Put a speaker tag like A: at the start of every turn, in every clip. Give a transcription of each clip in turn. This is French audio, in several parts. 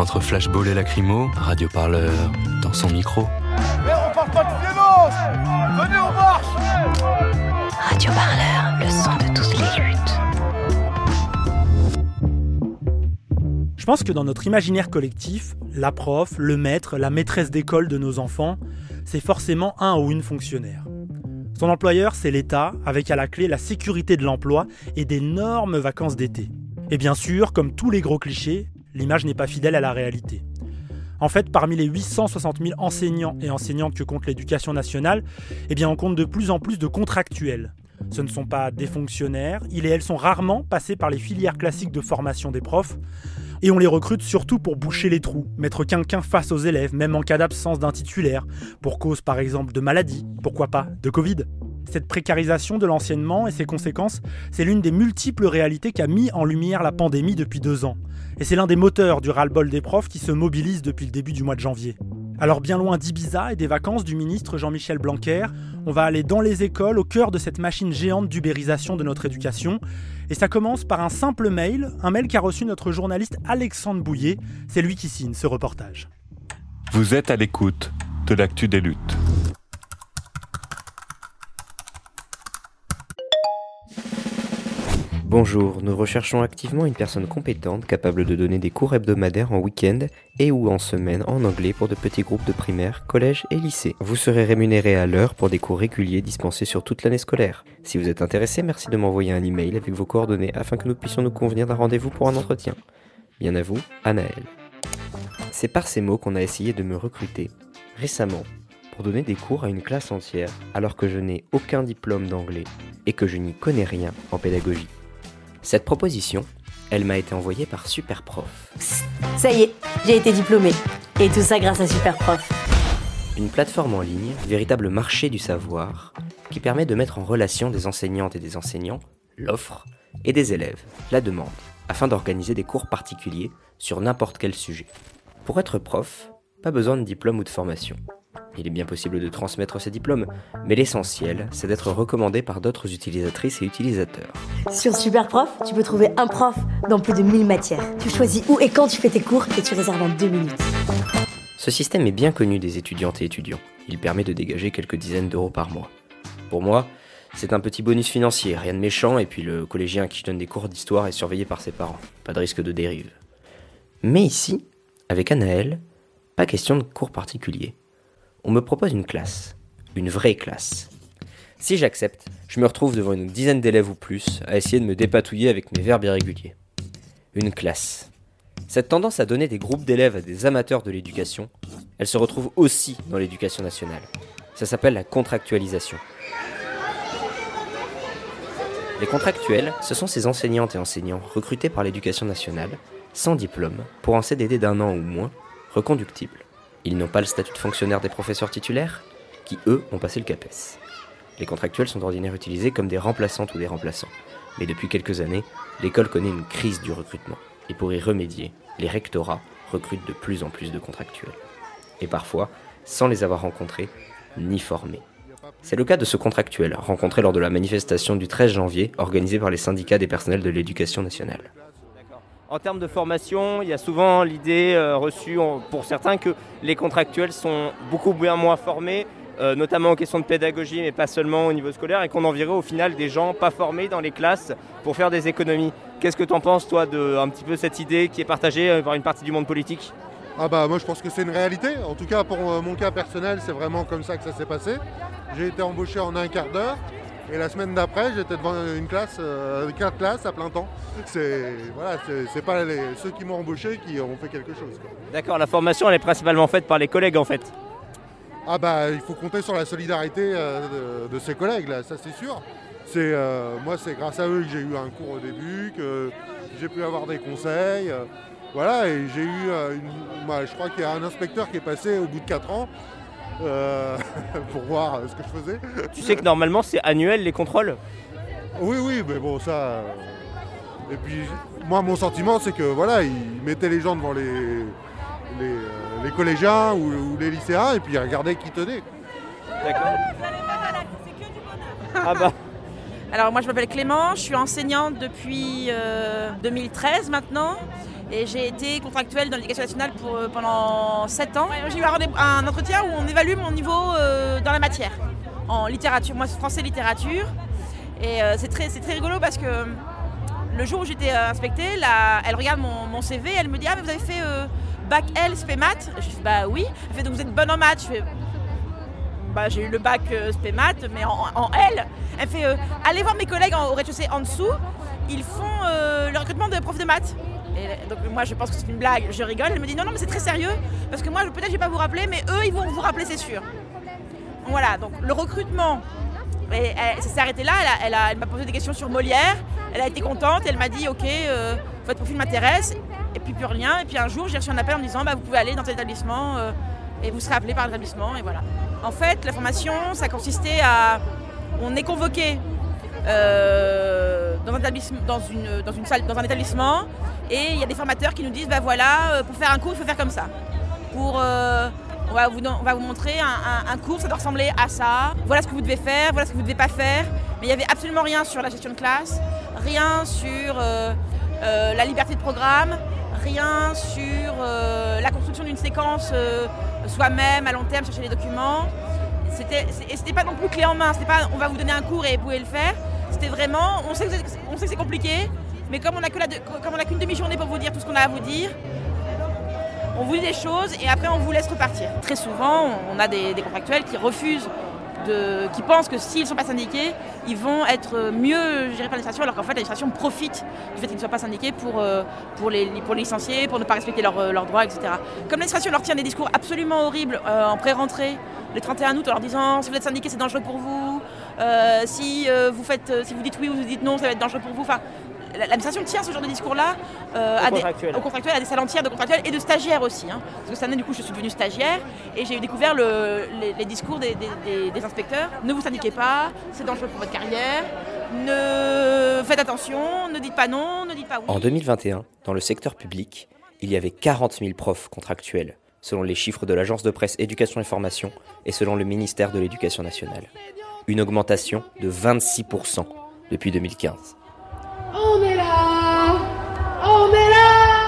A: Entre flashball et lacrymo, Radio Parleur dans son micro.
B: Mais on parle pas de violence Venez, on marche
C: Radio Parleur, le son de toutes les luttes.
D: Je pense que dans notre imaginaire collectif, la prof, le maître, la maîtresse d'école de nos enfants, c'est forcément un ou une fonctionnaire. Son employeur, c'est l'État, avec à la clé la sécurité de l'emploi et d'énormes vacances d'été. Et bien sûr, comme tous les gros clichés, l'image n'est pas fidèle à la réalité. En fait, parmi les 860 000 enseignants et enseignantes que compte l'éducation nationale, eh on compte de plus en plus de contractuels. Ce ne sont pas des fonctionnaires, ils et elles sont rarement passés par les filières classiques de formation des profs, et on les recrute surtout pour boucher les trous, mettre quelqu'un face aux élèves, même en cas d'absence d'un titulaire, pour cause par exemple de maladie, pourquoi pas de Covid. Cette précarisation de l'enseignement et ses conséquences, c'est l'une des multiples réalités qu'a mis en lumière la pandémie depuis deux ans. Et c'est l'un des moteurs du ras-le-bol des profs qui se mobilisent depuis le début du mois de janvier. Alors bien loin d'Ibiza et des vacances du ministre Jean-Michel Blanquer, on va aller dans les écoles au cœur de cette machine géante d'ubérisation de notre éducation. Et ça commence par un simple mail, un mail qu'a reçu notre journaliste Alexandre Bouillet. C'est lui qui signe ce reportage.
E: Vous êtes à l'écoute de l'actu des luttes.
F: Bonjour, nous recherchons activement une personne compétente capable de donner des cours hebdomadaires en week-end et ou en semaine en anglais pour de petits groupes de primaire, collège et lycée. Vous serez rémunéré à l'heure pour des cours réguliers dispensés sur toute l'année scolaire. Si vous êtes intéressé, merci de m'envoyer un email avec vos coordonnées afin que nous puissions nous convenir d'un rendez-vous pour un entretien. Bien à vous, Anaël. C'est par ces mots qu'on a essayé de me recruter récemment pour donner des cours à une classe entière alors que je n'ai aucun diplôme d'anglais et que je n'y connais rien en pédagogie. Cette proposition, elle m'a été envoyée par Superprof,
G: Ça y est, j'ai été diplômée. Et tout ça grâce à Superprof.
F: une plateforme en ligne, véritable marché du savoir, qui permet de mettre en relation des enseignantes et des enseignants, l'offre, et des élèves, la demande, afin d'organiser des cours particuliers sur n'importe quel sujet. Pour être prof, pas besoin de diplôme ou de formation. Il est bien possible de transmettre ces diplômes, mais l'essentiel, c'est d'être recommandé par d'autres utilisatrices et utilisateurs.
G: Sur Superprof, tu peux trouver un prof dans plus de 1000 matières. Tu choisis où et quand tu fais tes cours et tu réserves en deux minutes.
F: Ce système est bien connu des étudiantes et étudiants. Il permet de dégager quelques dizaines d'euros par mois. Pour moi, c'est un petit bonus financier, rien de méchant, et puis le collégien qui donne des cours d'histoire est surveillé par ses parents. Pas de risque de dérive. Mais ici, avec Anaël, pas question de cours particulier. On me propose une classe. Une vraie classe. Si j'accepte, je me retrouve devant une dizaine d'élèves ou plus à essayer de me dépatouiller avec mes verbes irréguliers. Une classe. Cette tendance à donner des groupes d'élèves à des amateurs de l'éducation, elle se retrouve aussi dans l'éducation nationale. Ça s'appelle la contractualisation. Les contractuels, ce sont ces enseignantes et enseignants recrutés par l'éducation nationale, sans diplôme, pour un CDD d'un an ou moins, reconductible. Ils n'ont pas le statut de fonctionnaire des professeurs titulaires, qui eux ont passé le CAPES. Les contractuels sont d'ordinaire utilisés comme des remplaçantes ou des remplaçants. Mais depuis quelques années, l'école connaît une crise du recrutement. Et pour y remédier, les rectorats recrutent de plus en plus de contractuels. Et parfois, sans les avoir rencontrés, ni formés. C'est le cas de ce contractuel, rencontré lors de la manifestation du 13 janvier, organisée par les syndicats des personnels de l'éducation nationale.
H: En termes de formation, il y a souvent l'idée euh, reçue pour certains que les contractuels sont beaucoup bien moins formés euh, notamment en question de pédagogie, mais pas seulement au niveau scolaire, et qu'on enverrait au final des gens pas formés dans les classes pour faire des économies. Qu'est-ce que tu en penses, toi, de un petit peu cette idée qui est partagée par une partie du monde politique?
I: Ah bah moi je pense que c'est une réalité. En tout cas pour mon cas personnel, c'est vraiment comme ça que ça s'est passé. J'ai été embauché en un quart d'heure. Et la semaine d'après, j'étais devant une classe, euh, quatre classes à plein temps. C'est voilà, c'est pas ceux qui m'ont embauché qui ont fait quelque chose.
H: D'accord, la formation elle est principalement faite par les collègues en fait.
I: Ah bah il faut compter sur la solidarité euh, de, ses collègues là, ça c'est sûr. C'est euh, moi c'est grâce à eux que j'ai eu un cours au début, que j'ai pu avoir des conseils. voilà, et j'ai eu une, je crois qu'il y a un inspecteur qui est passé au bout de quatre ans euh, pour voir euh, ce que je faisais.
H: Tu sais que normalement c'est annuel les contrôles?
I: Oui, oui, mais bon, ça. Euh, et puis, moi, mon sentiment, c'est que voilà, ils mettaient les gens devant les, les, collégiens ou, les lycéens et puis ils regardaient qui tenait. D'accord.
J: Ah bah. Alors moi je m'appelle Clément, je suis enseignante depuis 2013 maintenant. Et j'ai été contractuelle dans l'éducation nationale euh, pendant 7 ans. J'ai eu un, entretien où on évalue mon niveau euh, dans la matière, en littérature. Moi, c'est français littérature. Et euh, c'est très, très rigolo parce que le jour où j'étais inspectée, elle regarde mon, CV, elle me dit Ah, mais vous avez fait bac L, spé maths? Je fais Bah oui. Elle fait Donc vous êtes bonne en maths Je bah, j'ai eu le bac spé maths, mais en, L. Elle fait Allez voir mes collègues au rez-de-chaussée en dessous, ils font le recrutement de profs de maths donc moi je pense que c'est une blague, je rigole. Elle me dit non non mais c'est très sérieux parce que moi peut-être je vais pas vous rappeler mais eux ils vont vous rappeler c'est sûr. voilà donc le recrutement, et, ça s'est arrêté là. Elle, m'a posé des questions sur Molière. Elle a été contente. Elle m'a dit ok euh, votre profil m'intéresse et puis plus rien. Et puis un jour j'ai reçu un appel en me disant bah, vous pouvez aller dans cet établissement euh, et vous serez appelé par l'établissement et voilà. En fait la formation ça consistait à on est convoqué euh, dans, un une, dans une salle, dans un établissement, et il y a des formateurs qui nous disent, bah voilà, euh, pour faire un cours, il faut faire comme ça. Pour, euh, on, va vous, montrer un, cours, ça doit ressembler à ça. Voilà ce que vous devez faire, voilà ce que vous ne devez pas faire. Mais il n'y avait absolument rien sur la gestion de classe, rien sur la liberté de programme, rien sur la construction d'une séquence soi-même à long terme, chercher les documents. C'était, et c'était pas non plus clé en main, c'était pas on va vous donner un cours et vous pouvez le faire. C'était vraiment, on sait que, c'est compliqué, mais comme on n'a qu'une demi-journée pour vous dire tout ce qu'on a à vous dire, on vous dit des choses et après on vous laisse repartir. Très souvent, on a des, contractuels qui refusent qui pensent que s'ils ne sont pas syndiqués, ils vont être mieux gérés par l'administration, alors qu'en fait l'administration profite du fait qu'ils ne soient pas syndiqués pour, euh, pour, les, pour les licencier, pour ne pas respecter leurs droits, etc. Comme l'administration leur tient des discours absolument horribles euh, en pré-rentrée, le 31 août, en leur disant si vous êtes syndiqué, c'est dangereux pour vous, euh, si, vous faites, si vous dites oui ou vous dites non, ça va être dangereux pour vous. Enfin, l'administration tient ce genre de discours-là euh, à, des, contractuels, à des salles entières de contractuels et de stagiaires aussi. Hein. Parce que cette année, du coup, je suis devenue stagiaire et j'ai découvert les, discours des, inspecteurs. Ne vous syndiquez pas, c'est dangereux pour votre carrière. Ne faites attention, ne dites pas non, ne dites pas oui.
F: En 2021, dans le secteur public, il y avait 40 000 profs contractuels, selon les chiffres de l'agence de presse Éducation et Formation et selon le ministère de l'Éducation nationale. Une augmentation de 26% depuis 2015.
K: On est là On est là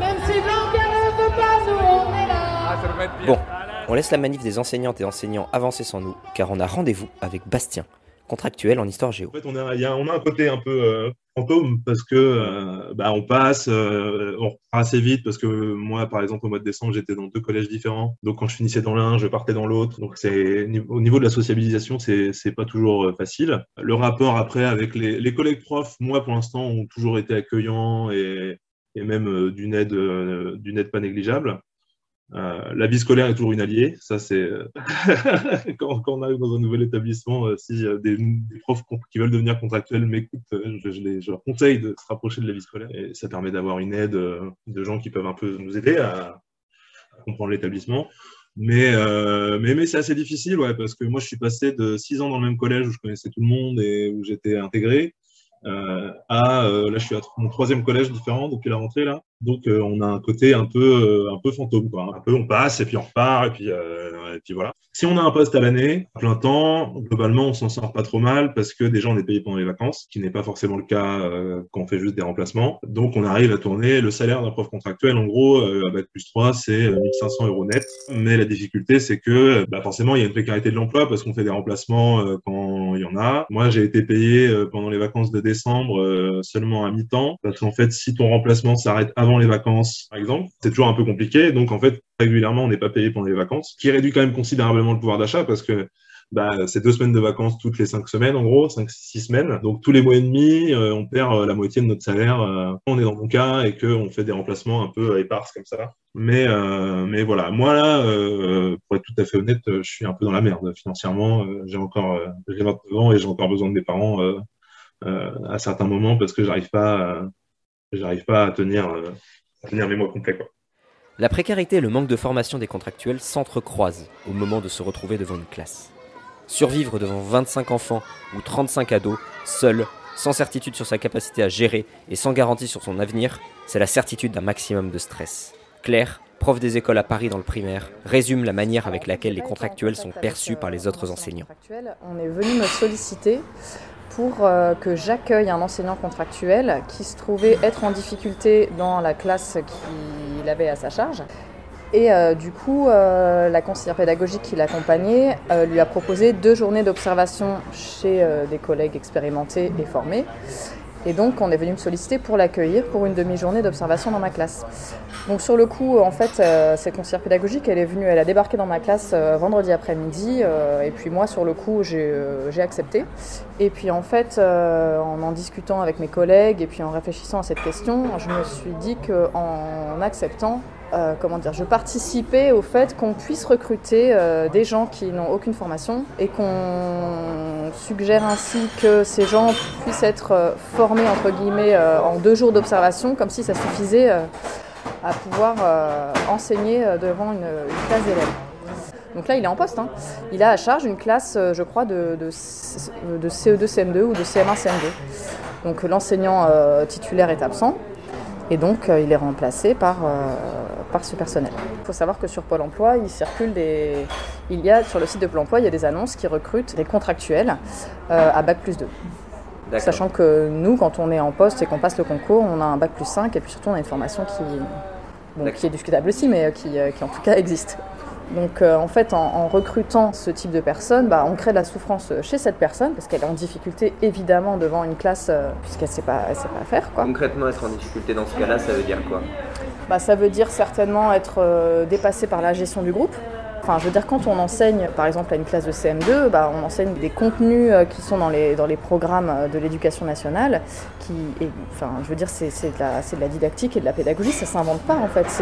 K: Même si Blanquer ne veut pas, nous on est là
F: Bon, on laisse la manif des enseignantes et enseignants avancer sans nous, car on a rendez-vous avec Bastien, contractuel en histoire géo.
L: En fait, on a, on a un côté un peu euh, fantôme parce que euh, bah, on passe, euh, on reprend assez vite parce que moi, par exemple, au mois de décembre, j'étais dans deux collèges différents. Donc, quand je finissais dans l'un, je partais dans l'autre. Donc, c'est au niveau de la sociabilisation, c'est pas toujours facile. Le rapport après avec les, les collègues profs, moi, pour l'instant, ont toujours été accueillants et, et même d'une aide, d'une aide pas négligeable. Euh, la vie scolaire est toujours une alliée. Ça, c'est euh, quand, on arrive dans un nouvel établissement, euh, si des, profs qui veulent devenir contractuels m'écoutent, je, leur conseille de se rapprocher de la vie scolaire. Et ça permet d'avoir une aide de gens qui peuvent un peu nous aider à, comprendre l'établissement. Mais, c'est assez difficile, parce que moi, je suis passé de six ans dans le même collège où je connaissais tout le monde et où j'étais intégré, à là, je suis à mon troisième collège différent depuis la rentrée là Donc euh, on a un côté un peu euh, un peu fantôme quoi. Un peu on passe et puis on repart et puis euh, et puis voilà. Si on a un poste à l'année, à plein temps, globalement on s'en sort pas trop mal parce que déjà on est payé pendant les vacances, ce qui n'est pas forcément le cas quand on fait juste des remplacements. Donc on arrive à tourner le salaire d'un prof contractuel en gros à bac plus 3 c'est 1500 euros net. Mais la difficulté c'est que bah, forcément il y a une précarité de l'emploi parce qu'on fait des remplacements quand il y en a. Moi j'ai été payé pendant les vacances de décembre seulement à mi-temps parce qu'en fait si ton remplacement s'arrête avant les vacances, par exemple, c'est toujours un peu compliqué. Donc, en fait, régulièrement, on n'est pas payé pendant les vacances, ce qui réduit quand même considérablement le pouvoir d'achat parce que bah, c'est deux semaines de vacances toutes les cinq semaines, en gros, cinq, six semaines. Donc, tous les mois et demi, euh, on perd euh, la moitié de notre salaire. Euh, on est dans mon cas et qu'on fait des remplacements un peu éparses comme ça. Mais, mais voilà, moi là, pour être tout à fait honnête, je suis un peu dans la merde financièrement. j'ai encore, j'ai 29 ans et j'ai encore besoin de mes parents à certains moments parce que j'arrive pas j'arrive pas à tenir, euh, à tenir mes mois complets. Quoi.
F: La précarité et le manque de formation des contractuels s'entrecroisent au moment de se retrouver devant une classe. Survivre devant 25 enfants ou 35 ados, seul, sans certitude sur sa capacité à gérer et sans garantie sur son avenir, c'est la certitude d'un maximum de stress. Claire, prof des écoles à Paris dans le primaire, résume la manière avec laquelle les contractuels sont perçus par les autres enseignants.
M: On est venu me solliciter pour euh, que j'accueille un enseignant contractuel qui se trouvait être en difficulté dans la classe qu'il avait à sa charge. Et euh, du coup, euh, la conseillère pédagogique qui l'accompagnait lui a proposé deux journées d'observation chez des collègues expérimentés et formés. Et donc, on est venu me solliciter pour l'accueillir pour une demi-journée d'observation dans ma classe. Donc, sur le coup, en fait, euh, cette conseillère pédagogique, elle est venue, elle a débarqué dans ma classe euh, vendredi après-midi. Euh, et puis, moi, sur le coup, j'ai accepté. Et puis, en fait, en en discutant avec mes collègues et puis en réfléchissant à cette question, je me suis dit qu'en acceptant, euh, comment dire, je participais au fait qu'on puisse recruter euh, des gens qui n'ont aucune formation et qu'on suggère ainsi que ces gens puissent être euh, formés entre guillemets en deux jours d'observation, comme si ça suffisait à pouvoir enseigner devant une, classe d'élèves. Donc là, il est en poste. Hein. Il a à charge une classe, je crois, de, de, de CE2, CM2 ou de CM1, CM2. Donc l'enseignant titulaire est absent. Et donc, il est remplacé par, par ce personnel. Il faut savoir que sur Pôle emploi, il circule des. Il y a sur le site de Pôle emploi, il y a des annonces qui recrutent des contractuels euh, à bac plus 2. Sachant que nous, quand on est en poste et qu'on passe le concours, on a un bac plus 5 et puis surtout on a une formation qui, qui est discutable aussi, mais qui, euh, qui en tout cas existe. Donc euh, en fait, en, recrutant ce type de personne, bah, on crée de la souffrance chez cette personne parce qu'elle est en difficulté évidemment devant une classe puisqu'elle ne sait pas, sait pas faire. Quoi.
F: Concrètement, être en difficulté dans ce cas-là, ça veut dire quoi?
M: Bah, ça veut dire certainement être euh, dépassé par la gestion du groupe. Enfin, je veux dire, quand on enseigne, par exemple, à une classe de CM2, bah, on enseigne des contenus euh, qui sont dans les, dans les programmes euh, de l'éducation nationale. Qui, enfin, je veux dire, c'est de, la, de la didactique et de la pédagogie, ça ne s'invente pas, en fait.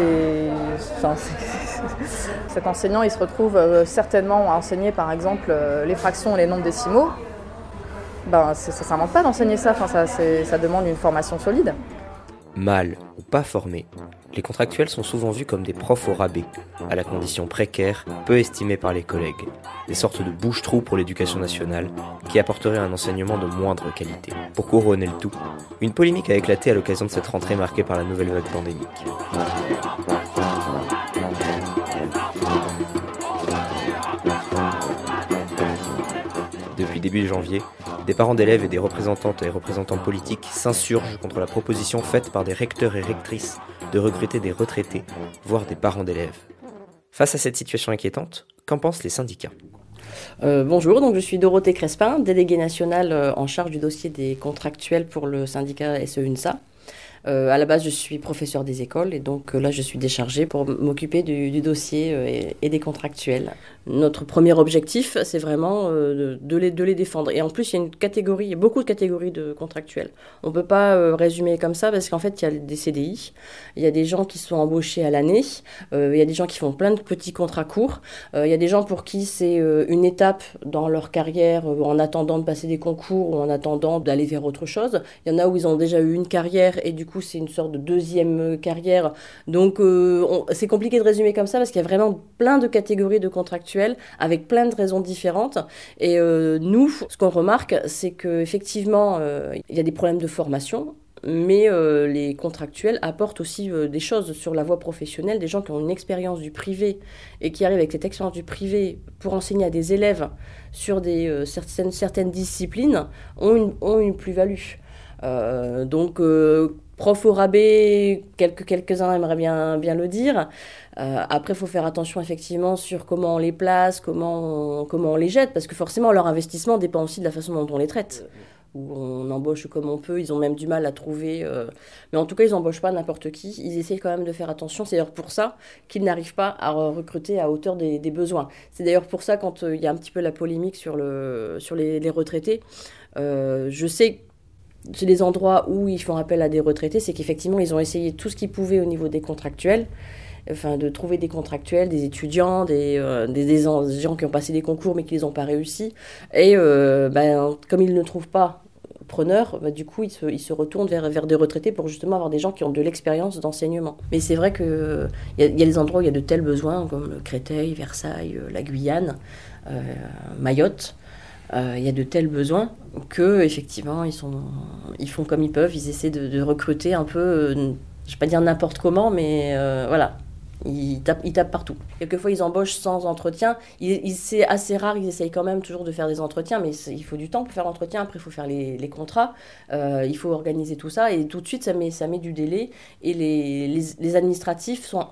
M: Cet enseignant, il se retrouve certainement à enseigner, par exemple, les fractions et les nombres décimaux. Ben, ça ne s'invente pas d'enseigner ça, enfin, ça, ça demande une formation solide.
F: Mal ou pas formés, les contractuels sont souvent vus comme des profs au rabais, à la condition précaire, peu estimée par les collègues, des sortes de bouche-trous pour l'éducation nationale, qui apporteraient un enseignement de moindre qualité. Pour couronner le tout, une polémique a éclaté à l'occasion de cette rentrée marquée par la nouvelle vague pandémique. Depuis début janvier, des parents d'élèves et des représentantes et représentants politiques s'insurgent contre la proposition faite par des recteurs et rectrices de recruter des retraités, voire des parents d'élèves. Face à cette situation inquiétante, qu'en pensent les syndicats?
N: Euh, bonjour, donc je suis Dorothée Crespin, déléguée nationale euh, en charge du dossier des contractuels pour le syndicat SEUNSA. Euh, à la base, je suis professeur des écoles et donc euh, là, je suis déchargée pour m'occuper du, dossier et, des contractuels. Notre premier objectif, c'est vraiment de, les, de les défendre. Et en plus, il y a une catégorie, il y a beaucoup de catégories de contractuels. On ne peut pas résumer comme ça parce qu'en fait, il y a des CDI, il y a des gens qui sont embauchés à l'année, il y a des gens qui font plein de petits contrats courts, il y a des gens pour qui c'est une étape dans leur carrière en attendant de passer des concours ou en attendant d'aller vers autre chose. Il y en a où ils ont déjà eu une carrière et du coup, c'est une sorte de deuxième euh, carrière. Donc, euh, c'est compliqué de résumer comme ça parce qu'il y a vraiment plein de catégories de contractuels avec plein de raisons différentes. Et euh, nous, ce qu'on remarque, c'est qu'effectivement, il y a des problèmes de formation mais euh, les contractuels apportent aussi euh, des choses sur la voie professionnelle, des gens qui ont une expérience du privé et qui arrivent avec cette expérience du privé pour enseigner à des élèves sur des, euh, certaines, certaines, disciplines ont une, ont une plus-value. donc, prof au rabais, quelques, quelques-uns aimeraient bien, bien le dire. après, il faut faire attention effectivement sur comment on les place, comment on, comment on les jette, parce que forcément, leur investissement dépend aussi de la façon dont on les traite où on embauche comme on peut, ils ont même du mal à trouver. Euh, mais en tout cas, ils n'embauchent pas n'importe qui, ils essayent quand même de faire attention. C'est d'ailleurs pour ça qu'ils n'arrivent pas à recruter à hauteur des, besoins. C'est d'ailleurs pour ça, quand euh, il y a un petit peu la polémique sur, le, sur les, retraités, euh, je sais c'est des endroits où ils font appel à des retraités, c'est qu'effectivement, ils ont essayé tout ce qu'ils pouvaient au niveau des contractuels enfin, de trouver des contractuels, des étudiants, des, des, gens qui ont passé des concours mais qui n'ont pas réussi. Et ben, comme ils ne trouvent pas preneurs, bah, du coup, ils se, ils se retournent vers, vers des retraités pour justement avoir des gens qui ont de l'expérience d'enseignement. Mais c'est vrai qu'il y, y a des endroits où il y a de tels besoins, comme Créteil, Versailles, euh, la Guyane, euh, Mayotte. Euh, il y a de tels besoins que effectivement ils, sont, ils font comme ils peuvent, ils essaient de, de recruter un peu, je ne vais pas dire n'importe comment, mais voilà, ils tapent, partout. Quelquefois, ils embauchent sans entretien. c'est assez rare, ils essayent quand même toujours de faire des entretiens, mais il faut du temps pour faire l'entretien. Après, il faut faire les, contrats, euh, il faut organiser tout ça, et tout de suite, ça met, ça met du délai. Et les, administratifs sont,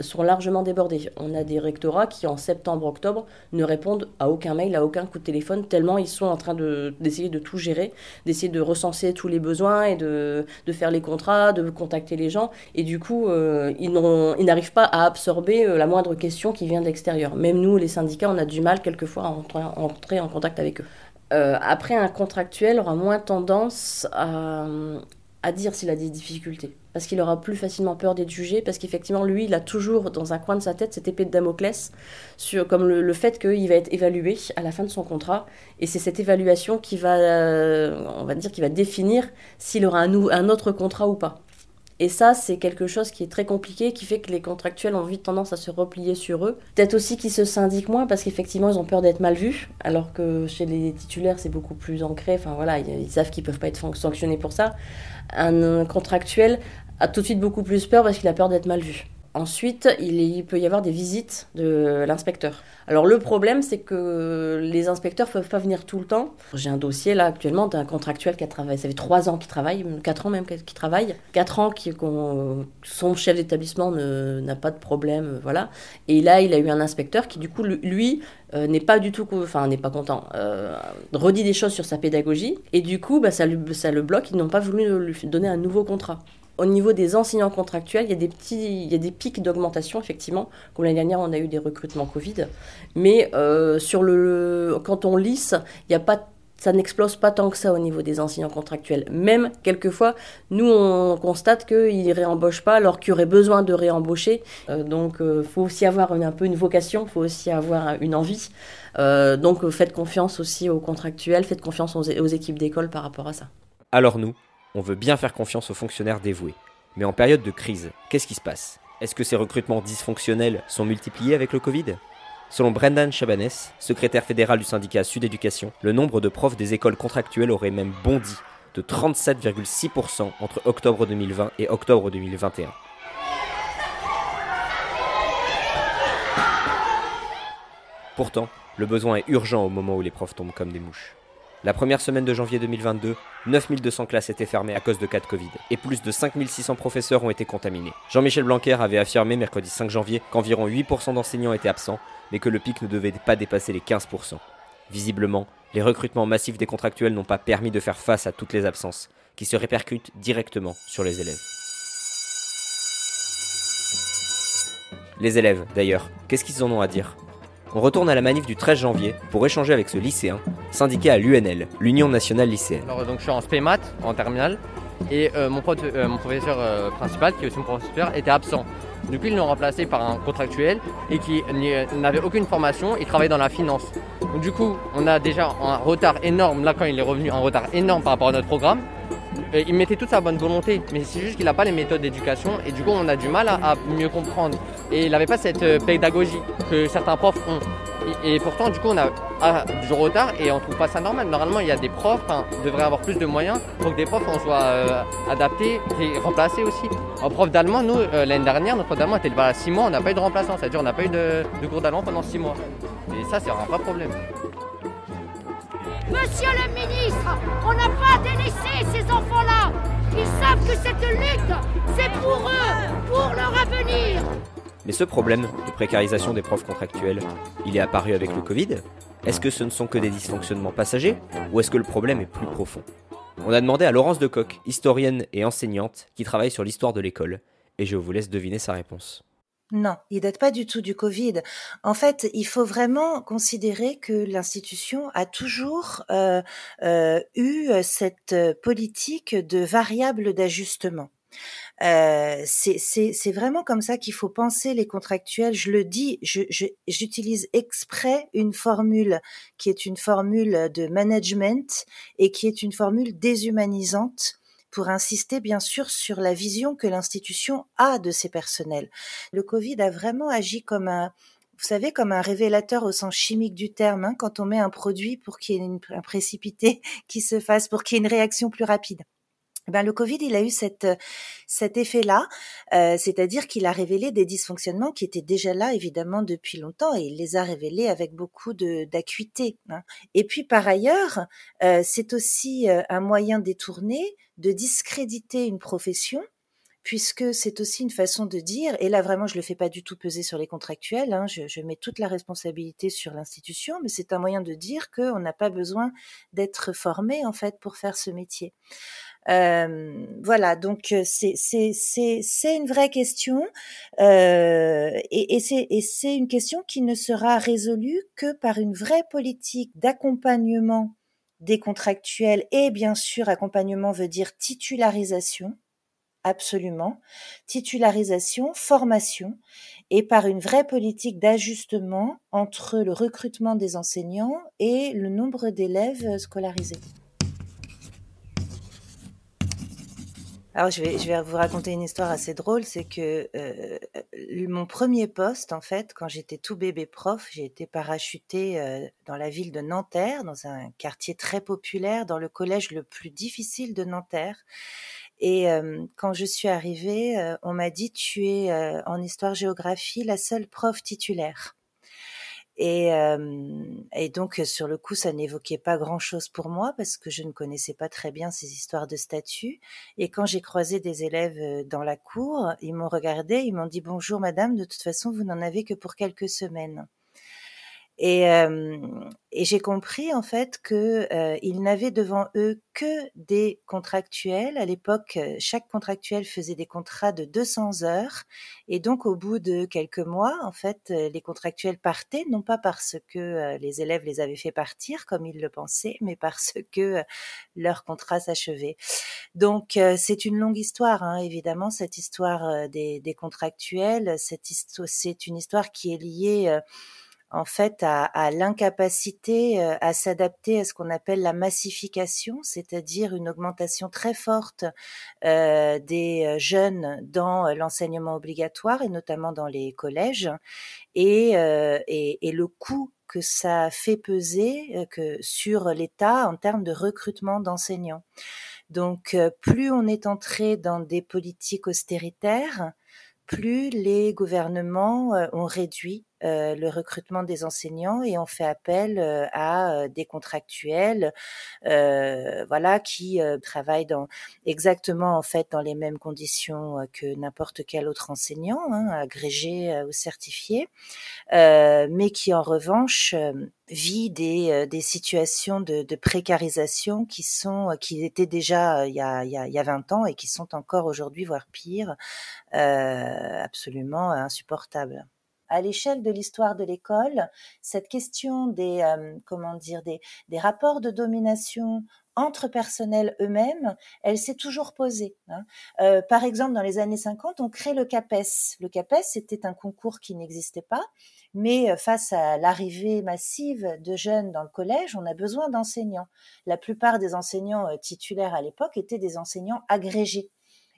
N: sont largement débordés. On a des rectorats qui, en septembre-octobre, ne répondent à aucun mail, à aucun coup de téléphone, tellement ils sont en train d'essayer de, tout gérer, d'essayer de recenser tous les besoins et de, faire les contrats, de contacter les gens. Et du coup, euh, ils n'arrivent pas à absorber euh, la moindre question qui vient de l'extérieur. Même nous, les syndicats, on a du mal quelquefois à entrer, en contact avec eux. Euh, après, un contractuel aura moins tendance à, à dire s'il a des difficultés. Parce qu'il aura plus facilement peur d'être jugé, parce qu'effectivement, lui, il a toujours dans un coin de sa tête cette épée de Damoclès, sur, comme le, fait qu'il va être évalué à la fin de son contrat. Et c'est cette évaluation qui va, euh, on va dire, qui va définir s'il aura un autre contrat ou pas. Et ça, c'est quelque chose qui est très compliqué, qui fait que les contractuels ont vite tendance à se replier sur eux. Peut-être aussi qu'ils se syndiquent moins parce qu'effectivement, ils ont peur d'être mal vus, alors que chez les titulaires, c'est beaucoup plus ancré. Enfin voilà, ils savent qu'ils peuvent pas être sanctionnés pour ça. Un contractuel a tout de suite beaucoup plus peur parce qu'il a peur d'être mal vu. Ensuite, il, peut y avoir des visites de l'inspecteur. Alors le problème, c'est que les inspecteurs peuvent pas venir tout le temps. J'ai un dossier là actuellement d'un contractuel qui a travaillé, ça fait trois ans qu'il travaille, quatre ans même qu'il travaille, quatre ans qui, son chef d'établissement n'a pas de problème, voilà. Et là, il a eu un inspecteur qui du coup, lui, euh, n'est pas du tout, enfin n'est pas content, euh, redit des choses sur sa pédagogie, et du coup, bah, ça le bloque, ils n'ont pas voulu lui donner un nouveau contrat. Au niveau des enseignants contractuels, il y a des, petits, il y a des pics d'augmentation, effectivement. Comme l'année dernière, on a eu des recrutements Covid. Mais euh, sur le, quand on lisse, il y a pas ça n'explose pas tant que ça au niveau des enseignants contractuels. Même, quelquefois, nous, on constate qu'ils ne réembauchent pas alors qu'il y aurait besoin de réembaucher. Euh, donc, il euh, faut aussi avoir un peu une vocation, il faut aussi avoir une envie. donc, faites confiance aussi aux contractuels, faites confiance aux équipes d'école par rapport à ça.
F: Alors nous, on veut bien faire confiance aux fonctionnaires dévoués. Mais en période de crise, qu'est-ce qui se passe? Est-ce que ces recrutements dysfonctionnels sont multipliés avec le Covid? Selon Brendan Chabanès, secrétaire fédéral du syndicat Sud Éducation, le nombre de profs des écoles contractuelles aurait même bondi de 37,6% entre octobre 2020 et octobre 2021. Pourtant, le besoin est urgent au moment où les profs tombent comme des mouches. La première semaine de janvier 2022, 9200 classes étaient fermées à cause de cas de Covid et plus de 5600 professeurs ont été contaminés. Jean-Michel Blanquer avait affirmé mercredi 5 janvier qu'environ 8% d'enseignants étaient absents, mais que le pic ne devait pas dépasser les 15%. Visiblement, les recrutements massifs des contractuels n'ont pas permis de faire face à toutes les absences, qui se répercutent directement sur les élèves. Les élèves, d'ailleurs, qu'est-ce qu'ils en ont à dire? On retourne à la manif du 13 janvier pour échanger avec ce lycéen, syndiqué à l'UNL, l'Union nationale lycéenne.
O: Alors, donc, je suis en SPMAT, en terminale, et euh, mon, euh, mon, professeur euh, principal, qui est aussi mon professeur, était absent. Du coup, ils l'ont remplacé par un contractuel et qui n'avait aucune formation, il travaillait dans la finance. Du coup, on a déjà un retard énorme, là quand il est revenu, un retard énorme par rapport à notre programme il mettait toute sa bonne volonté, mais c'est juste qu'il n'a pas les méthodes d'éducation et du coup on a du mal à, mieux comprendre. Et il n'avait pas cette euh, pédagogie que certains profs ont. Et, pourtant, du coup, on a du retard et on trouve pas ça normal. Normalement, il y a des profs, hein, devraient avoir plus de moyens pour que des profs on soit euh, adaptés et remplacés aussi. En prof d'allemand, nous, euh, l'année dernière, notre prof d'allemand était à 6 mois, on n'a pas eu de remplaçant, c'est-à-dire on n'a pas eu de, cours d'allemand pendant 6 mois. Et ça, c'est un vrai problème.
K: Monsieur le ministre, on n'a pas délaissé ces enfants-là. Ils savent que cette lutte, c'est pour eux, pour leur avenir.
H: Mais ce problème de précarisation des profs contractuels, il est apparu avec le Covid Est-ce que ce ne sont que des dysfonctionnements passagers ou est-ce que le problème est plus profond? On a demandé à Laurence Decoq, historienne et enseignante qui travaille sur l'histoire de l'école, et je vous laisse deviner sa réponse.
P: Non, il date pas du tout du Covid. En fait, il faut vraiment considérer que l'institution a toujours euh, euh, eu cette politique de variable d'ajustement. Euh, c'est vraiment comme ça qu'il faut penser les contractuels. Je le dis, j'utilise exprès une formule qui est une formule de management et qui est une formule déshumanisante pour insister bien sûr sur la vision que l'institution a de ses personnels. Le Covid a vraiment agi comme un, vous savez, comme un révélateur au sens chimique du terme, hein, quand on met un produit pour qu'il y ait un précipité qui se fasse, pour qu'il y ait une réaction plus rapide. Ben, le Covid, il a eu cette, cet effet-là, euh, c'est-à-dire qu'il a révélé des dysfonctionnements qui étaient déjà là, évidemment, depuis longtemps, et il les a révélés avec beaucoup d'acuité. Hein. Et puis, par ailleurs, euh, c'est aussi euh, un moyen détourné de discréditer une profession, puisque c'est aussi une façon de dire, et là vraiment je le fais pas du tout peser sur les contractuels, hein, je, mets toute la responsabilité sur l'institution, mais c'est un moyen de dire qu'on n'a pas besoin d'être formé en fait pour faire ce métier. Euh, voilà, donc c'est c'est une vraie question euh, et c'est une question qui ne sera résolue que par une vraie politique d'accompagnement des contractuels et bien sûr accompagnement veut dire titularisation absolument titularisation formation et par une vraie politique d'ajustement entre le recrutement des enseignants et le nombre d'élèves scolarisés. Alors je vais, vous raconter une histoire assez drôle, c'est que euh, mon premier poste, en fait, quand j'étais tout bébé prof, j'ai été parachutée euh, dans la ville de Nanterre, dans un quartier très populaire, dans le collège le plus difficile de Nanterre. Et euh, quand je suis arrivée, on m'a dit tu es en histoire-géographie la seule prof titulaire. Et, et, donc, sur le coup, ça n'évoquait pas grand-chose pour moi parce que je ne connaissais pas très bien ces histoires de statuts. Et quand j'ai croisé des élèves dans la cour, ils m'ont regardé, ils m'ont dit bonjour madame, de toute façon, vous n'en avez que pour quelques semaines. Et, et j'ai compris en fait que ils n'avaient devant eux que des contractuels. À l'époque, chaque contractuel faisait des contrats de 200 heures, et donc au bout de quelques mois, en fait, les contractuels partaient non pas parce que les élèves les avaient fait partir comme ils le pensaient, mais parce que leur contrat s'achevait. Donc c'est une longue histoire, hein, évidemment, cette histoire des, des contractuels. Cette c'est une histoire qui est liée en fait à, l'incapacité euh, à s'adapter à ce qu'on appelle la massification, c'est-à-dire une augmentation très forte euh, des euh, jeunes dans l'enseignement obligatoire et notamment dans les collèges, et, et, le coût que ça fait peser que sur l'État en termes de recrutement d'enseignants. Donc, plus on est entré dans des politiques austéritaires, plus les gouvernements ont réduit euh, le recrutement des enseignants et on fait appel euh, à euh, des contractuels, voilà, qui travaillent dans exactement en fait dans les mêmes conditions que n'importe quel autre enseignant, hein, agrégé ou certifié, mais qui en revanche vit des, des situations de, de, précarisation qui sont qui étaient déjà il y a, il y a 20 ans et qui sont encore aujourd'hui voire pire absolument insupportables à l'échelle de l'histoire de l'école, cette question des euh, comment dire des, des rapports de domination entre personnels eux-mêmes, elle s'est toujours posée. Hein. Euh, par exemple, dans les années 50, on crée le CAPES. Le CAPES, c'était un concours qui n'existait pas, mais euh, face à l'arrivée massive de jeunes dans le collège, on a besoin d'enseignants. La plupart des enseignants titulaires à l'époque étaient des enseignants agrégés.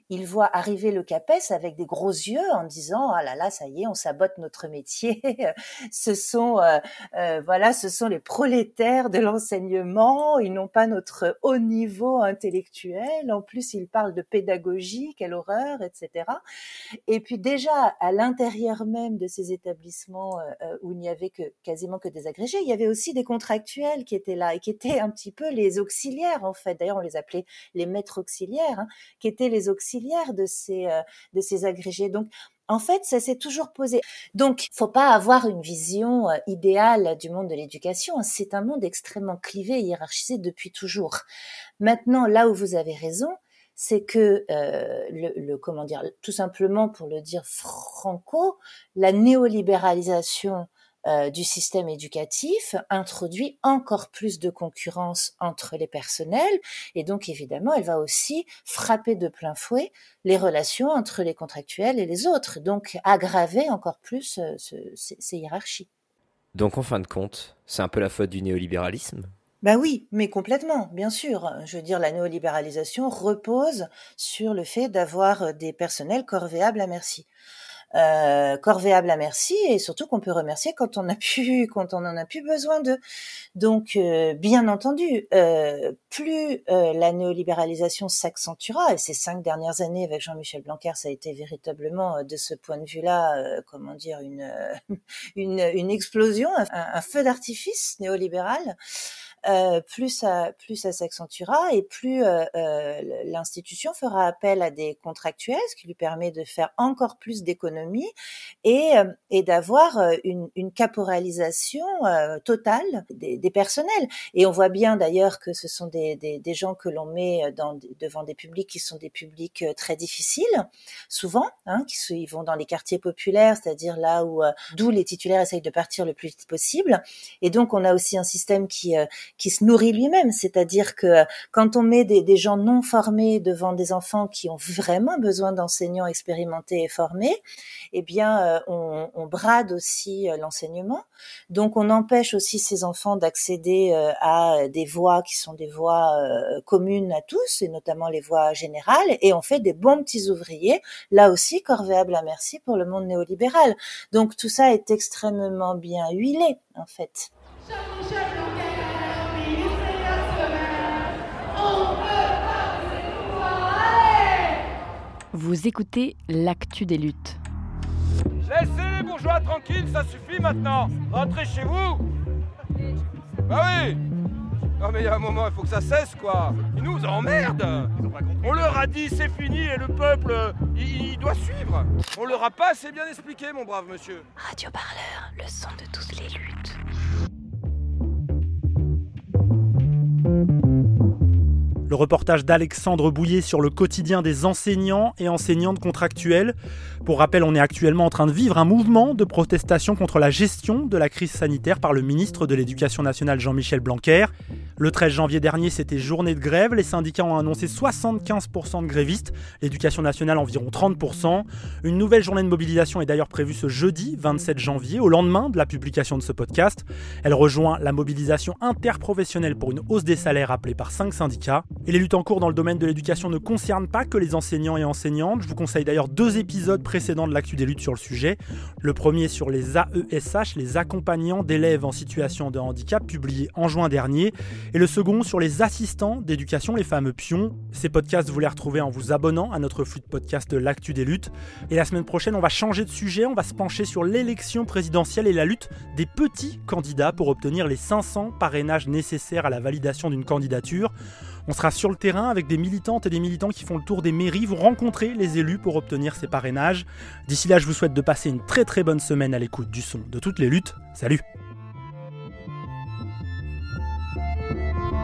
Q: Ils voient arriver le CAPES avec des gros yeux en disant ah là là ça y est on sabote notre métier. Ce sont euh, euh, voilà ce sont les prolétaires de l'enseignement. Ils n'ont pas notre haut niveau intellectuel. En plus ils parlent de pédagogie quelle horreur etc et puis déjà à l'intérieur même de ces établissements euh, où il n'y avait que quasiment que des agrégés il y avait aussi des contractuels qui étaient là et qui étaient un petit peu les auxiliaires en fait. D'ailleurs on les appelait les maîtres auxiliaires hein, qui étaient les auxiliaires de ces, euh, de ces agrégés. Donc, en fait, ça s'est toujours posé. Donc, faut pas avoir une vision euh, idéale du monde de l'éducation. C'est un monde extrêmement clivé et hiérarchisé depuis toujours. Maintenant, là où vous avez raison, c'est que euh, le, le, comment dire, tout simplement pour le dire franco, la néolibéralisation euh, du système éducatif introduit encore plus de concurrence entre les personnels et donc évidemment elle va aussi frapper de plein fouet les relations entre les contractuels et les autres, donc aggraver encore plus euh, ces, hiérarchies.
F: Donc en fin de compte, c'est un peu la faute du néolibéralisme?
Q: Ben oui, mais complètement, bien sûr. Je veux dire, la néolibéralisation repose sur le fait d'avoir des personnels corvéables à merci euh, corvéable à merci et surtout qu'on peut remercier quand on a pu quand on en a plus besoin d'eux. Donc euh, bien entendu, euh, plus euh, la néolibéralisation s'accentuera et ces cinq dernières années avec Jean-Michel Blanquer, ça a été véritablement euh, de ce point de vue-là, comment dire une une, une explosion, un, un feu d'artifice néolibéral. Euh, plus ça, plus ça s'accentuera et plus euh, euh, l'institution fera appel à des contractuels, ce qui lui permet de faire encore plus d'économies et, et d'avoir une, une, caporalisation totale des, des, personnels. Et on voit bien d'ailleurs que ce sont des, des, des gens que l'on met dans, devant des publics qui sont des publics très difficiles, souvent, hein, qui ils vont dans les quartiers populaires, c'est-à-dire là où d'où les titulaires essayent de partir le plus vite possible. Et donc on a aussi un système qui qui se nourrit lui-même. C'est-à-dire que quand on met des, gens non formés devant des enfants qui ont vraiment besoin d'enseignants expérimentés et formés, eh bien, euh, on, brade aussi euh, l'enseignement. Donc, on empêche aussi ces enfants d'accéder euh, à des voies qui sont des voies communes à tous, et notamment les voies générales, et on fait des bons petits ouvriers, là aussi corvéables à merci pour le monde néolibéral. Donc, tout ça est extrêmement bien huilé, en fait.
R: Vous écoutez l'actu des luttes.
B: Laissez les bourgeois tranquilles, ça suffit maintenant. Rentrez chez vous. Bah oui. Non mais il y a un moment, il faut que ça cesse quoi. Ils nous emmerdent. On leur a dit c'est fini et le peuple, il, il, doit suivre. On leur a pas assez bien expliqué, mon brave monsieur.
C: Radio Parleur, le son de toutes les luttes.
D: Le reportage d'Alexandre Bouillet sur le quotidien des enseignants et enseignantes contractuels. Pour rappel, on est actuellement en train de vivre un mouvement de protestation contre la gestion de la crise sanitaire par le ministre de l'Éducation nationale Jean-Michel Blanquer. Le 13 janvier dernier, c'était journée de grève. Les syndicats ont annoncé 75% de grévistes, l'éducation nationale environ 30%. Une nouvelle journée de mobilisation est d'ailleurs prévue ce jeudi 27 janvier, au lendemain de la publication de ce podcast. Elle rejoint la mobilisation interprofessionnelle pour une hausse des salaires appelée par cinq syndicats. Et les luttes en cours dans le domaine de l'éducation ne concernent pas que les enseignants et enseignantes. Je vous conseille d'ailleurs deux épisodes précédents de l'actu des luttes sur le sujet. Le premier sur les AESH, les accompagnants d'élèves en situation de handicap, publié en juin dernier. Et le second sur les assistants d'éducation, les fameux pions. Ces podcasts, vous les retrouvez en vous abonnant à notre flux de podcast l'actu des luttes. Et la semaine prochaine, on va changer de sujet. On va se pencher sur l'élection présidentielle et la lutte des petits candidats pour obtenir les 500 parrainages nécessaires à la validation d'une candidature. On sera sur le terrain avec des militantes et des militants qui font le tour des mairies, vous rencontrez les élus pour obtenir ces parrainages. D'ici là, je vous souhaite de passer une très très bonne semaine à l'écoute du son de toutes les luttes. Salut